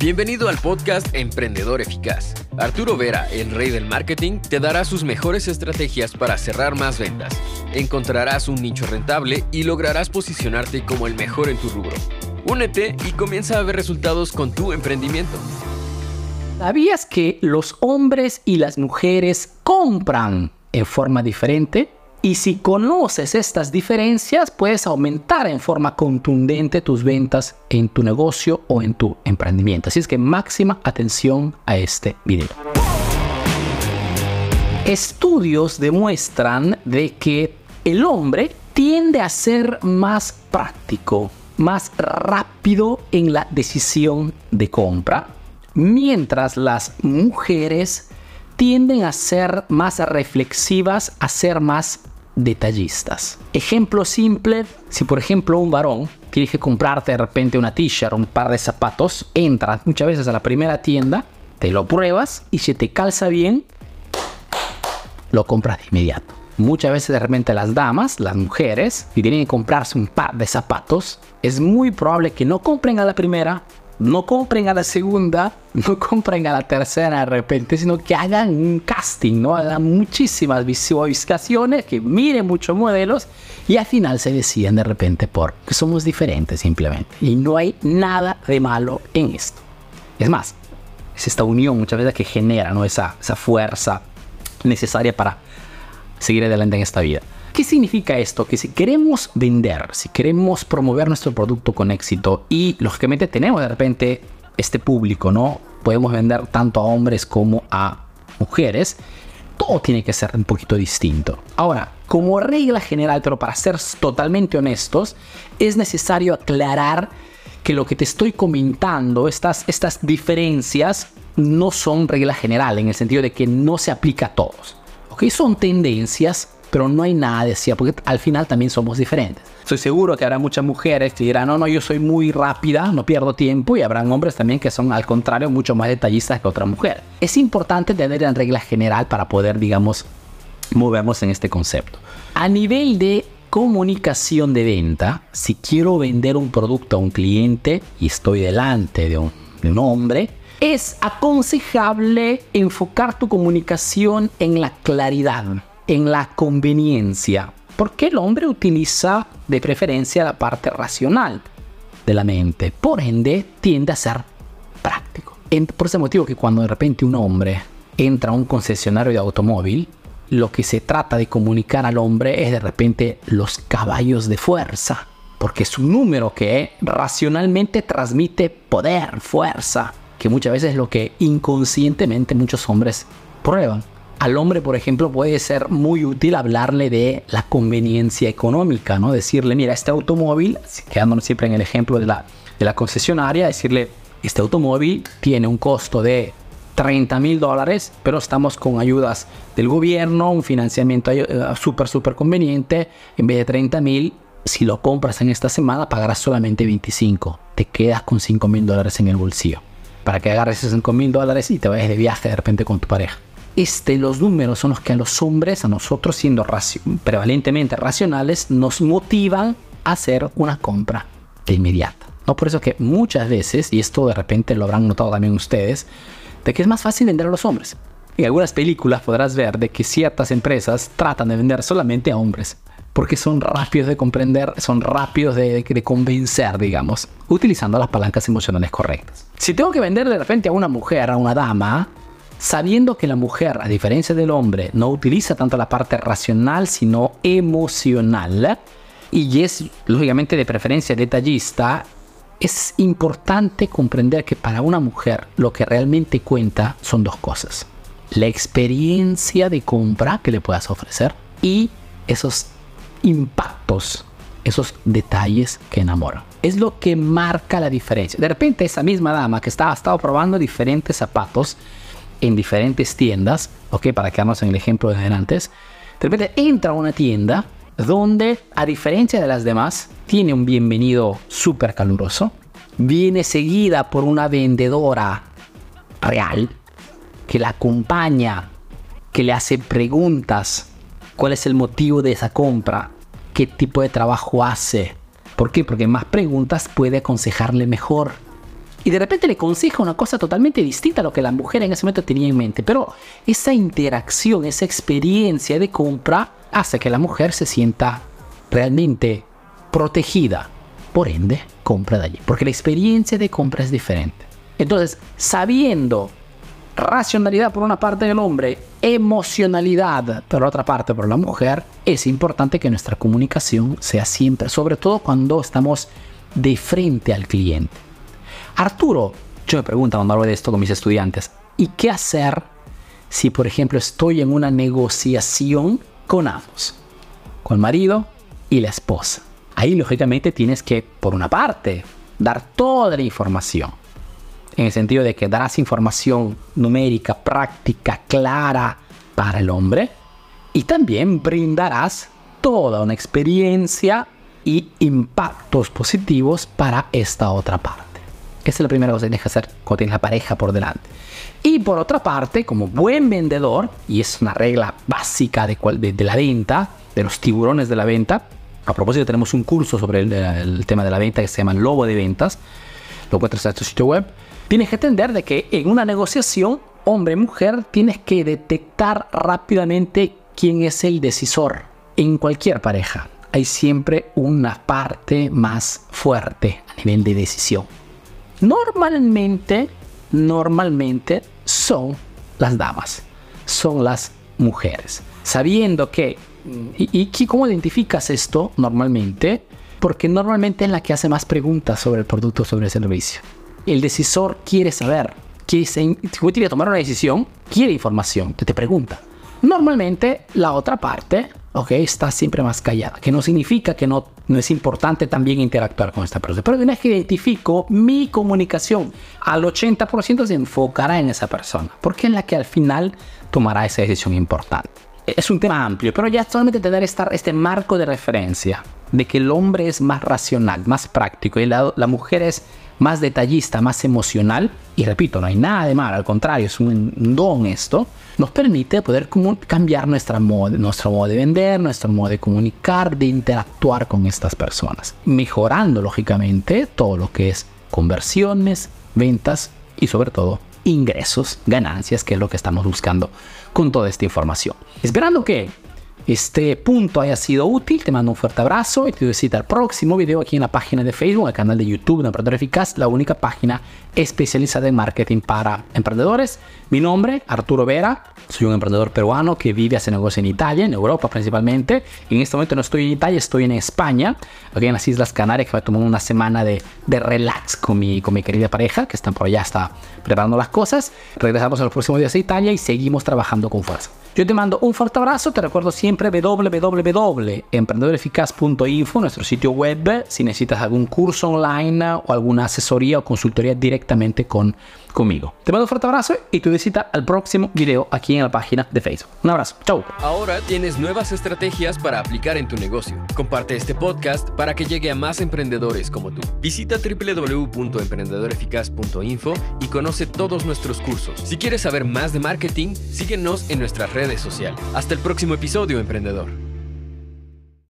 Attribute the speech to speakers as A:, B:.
A: Bienvenido al podcast Emprendedor Eficaz. Arturo Vera, el rey del marketing, te dará sus mejores estrategias para cerrar más ventas. Encontrarás un nicho rentable y lograrás posicionarte como el mejor en tu rubro. Únete y comienza a ver resultados con tu emprendimiento.
B: ¿Sabías que los hombres y las mujeres compran en forma diferente? Y si conoces estas diferencias, puedes aumentar en forma contundente tus ventas en tu negocio o en tu emprendimiento. Así es que máxima atención a este video. Estudios demuestran de que el hombre tiende a ser más práctico, más rápido en la decisión de compra, mientras las mujeres tienden a ser más reflexivas, a ser más detallistas. Ejemplo simple, si por ejemplo un varón que comprarte de repente una t-shirt, un par de zapatos, entras muchas veces a la primera tienda, te lo pruebas y si te calza bien, lo compras de inmediato. Muchas veces de repente las damas, las mujeres, si tienen que comprarse un par de zapatos, es muy probable que no compren a la primera, no compren a la segunda, no compren a la tercera de repente, sino que hagan un casting, ¿no? Hagan muchísimas visualizaciones, que miren muchos modelos y al final se deciden de repente por que somos diferentes simplemente. Y no hay nada de malo en esto. Es más, es esta unión muchas veces que genera ¿no? esa, esa fuerza necesaria para seguir adelante en esta vida. ¿Qué significa esto? Que si queremos vender, si queremos promover nuestro producto con éxito y lógicamente tenemos de repente este público, ¿no? Podemos vender tanto a hombres como a mujeres. Todo tiene que ser un poquito distinto. Ahora, como regla general, pero para ser totalmente honestos, es necesario aclarar que lo que te estoy comentando, estas, estas diferencias, no son regla general, en el sentido de que no se aplica a todos. ¿Ok? Son tendencias pero no hay nada de así, porque al final también somos diferentes. Estoy seguro que habrá muchas mujeres que dirán, no, no, yo soy muy rápida, no pierdo tiempo, y habrán hombres también que son al contrario mucho más detallistas que otra mujer. Es importante tener en regla general para poder, digamos, movernos en este concepto. A nivel de comunicación de venta, si quiero vender un producto a un cliente y estoy delante de un, de un hombre, es aconsejable enfocar tu comunicación en la claridad en la conveniencia, porque el hombre utiliza de preferencia la parte racional de la mente, por ende tiende a ser práctico. por ese motivo que cuando de repente un hombre entra a un concesionario de automóvil, lo que se trata de comunicar al hombre es de repente los caballos de fuerza, porque es un número que racionalmente transmite poder, fuerza, que muchas veces es lo que inconscientemente muchos hombres prueban. Al hombre, por ejemplo, puede ser muy útil hablarle de la conveniencia económica, ¿no? Decirle, mira, este automóvil, quedándonos siempre en el ejemplo de la, de la concesionaria, decirle, este automóvil tiene un costo de 30 mil dólares, pero estamos con ayudas del gobierno, un financiamiento eh, súper, súper conveniente. En vez de 30 mil, si lo compras en esta semana, pagarás solamente 25. Te quedas con 5 mil dólares en el bolsillo. Para que agarres esos 5 mil dólares y te vayas de viaje de repente con tu pareja este, los números son los que a los hombres, a nosotros siendo prevalentemente racionales, nos motivan a hacer una compra de inmediata. ¿no? Por eso que muchas veces, y esto de repente lo habrán notado también ustedes, de que es más fácil vender a los hombres. En algunas películas podrás ver de que ciertas empresas tratan de vender solamente a hombres, porque son rápidos de comprender, son rápidos de, de, convencer, digamos, utilizando las palancas emocionales correctas. Si tengo que vender de repente a una mujer, a una dama, sabiendo que la mujer, a diferencia del hombre, no utiliza tanto la parte racional, sino emocional, y es lógicamente de preferencia detallista, es importante comprender que para una mujer lo que realmente cuenta son dos cosas. La experiencia de compra que le puedas ofrecer y esos impactos, esos detalles que enamoran. Es lo que marca la diferencia. De repente esa misma dama que estaba, estado probando diferentes zapatos, en diferentes tiendas, ¿ok? Para quedarnos en el ejemplo de antes, de repente entra a una tienda donde, a diferencia de las demás, tiene un bienvenido súper caluroso, viene seguida por una vendedora real que la acompaña, que le hace preguntas, cuál es el motivo de esa compra, qué tipo de trabajo hace. ¿Por qué? Porque más preguntas puede aconsejarle mejor. Y de repente le aconseja una cosa totalmente distinta a lo que la mujer en ese momento tenía en mente. Pero esa interacción, esa experiencia de compra hace que la mujer se sienta realmente protegida. Por ende, compra de allí. Porque la experiencia de compra es diferente. Entonces, sabiendo racionalidad por una parte del hombre, emocionalidad por otra parte por la mujer, es importante que nuestra comunicación sea siempre, sobre todo cuando estamos de frente al cliente. Arturo, yo me pregunto cuando hablo de esto con mis estudiantes, ¿y qué hacer si por ejemplo estoy en una negociación con ambos? Con el marido y la esposa. Ahí lógicamente tienes que, por una parte, dar toda la información en el sentido de que darás información numérica, práctica, clara para el hombre y también brindarás toda una experiencia y impactos positivos para esta otra parte. Esa es la primera cosa que tienes que hacer cuando tienes la pareja por delante. Y por otra parte, como buen vendedor, y es una regla básica de, de, la venta, de los tiburones de la venta, a propósito tenemos un curso sobre el, el tema de la venta que se llama Lobo de Ventas, lo encuentras en nuestro sitio web, Tienes que entender de que en una negociación hombre-mujer tienes que detectar rápidamente quién es el decisor. En cualquier pareja hay siempre una parte más fuerte a nivel de decisión. Normalmente, normalmente son las damas, son las mujeres. Sabiendo que, ¿y, y cómo identificas esto normalmente? Porque normalmente es la que hace más preguntas sobre el producto, sobre el servicio el decisor quiere saber, quiere, quiere tomar una decisión, quiere información, te pregunta. Normalmente la otra parte, ok, está siempre más callada, que no significa que no, no es importante también interactuar con esta persona. Pero una vez que identifico mi comunicación, al 80% se enfocará en esa persona, porque es la que al final tomará esa decisión importante. Es un tema amplio, pero ya solamente tener este marco de referencia de que el hombre es más racional, más práctico y la, mujer es más detallista, más emocional, y repito, no hay nada de mal, al contrario, es un don esto, nos permite poder cambiar nuestra nuestro modo de vender, nuestro modo de comunicar, de interactuar con estas personas, mejorando lógicamente todo lo que es conversiones, ventas y sobre todo ingresos, ganancias, que es lo que estamos buscando con toda esta información. Esperando que este punto haya sido útil, te mando un fuerte abrazo y te visita al próximo video aquí en la página de Facebook, el canal de YouTube de Emprendedor Eficaz, la única página especializada en marketing para emprendedores. Mi nombre, Arturo Vera, soy un emprendedor peruano que vive, hace negocio en Italia, en Europa principalmente. En este momento no estoy en Italia, estoy en España, aquí en las Islas Canarias, que a tomar una semana de, de relax con mi, con mi querida pareja, que están por allá, está preparando las cosas. Regresamos a los próximos días a Italia y seguimos trabajando con fuerza. Yo te mando un fuerte abrazo, te recuerdo siempre www.emprendedoreficaz.info, nuestro sitio web, si necesitas algún curso online o alguna asesoría o consultoría directamente con, conmigo. Te mando un fuerte abrazo y te visita al próximo video aquí en la página de Facebook. Un abrazo, chau.
A: Ahora tienes nuevas estrategias para aplicar en tu negocio. Comparte este podcast para que llegue a más emprendedores como tú. Visita www.emprendedoreficaz.info y conoce todos nuestros cursos. Si quieres saber más de marketing, síguenos en nuestras redes sociales. Hasta el próximo episodio, emprendedor.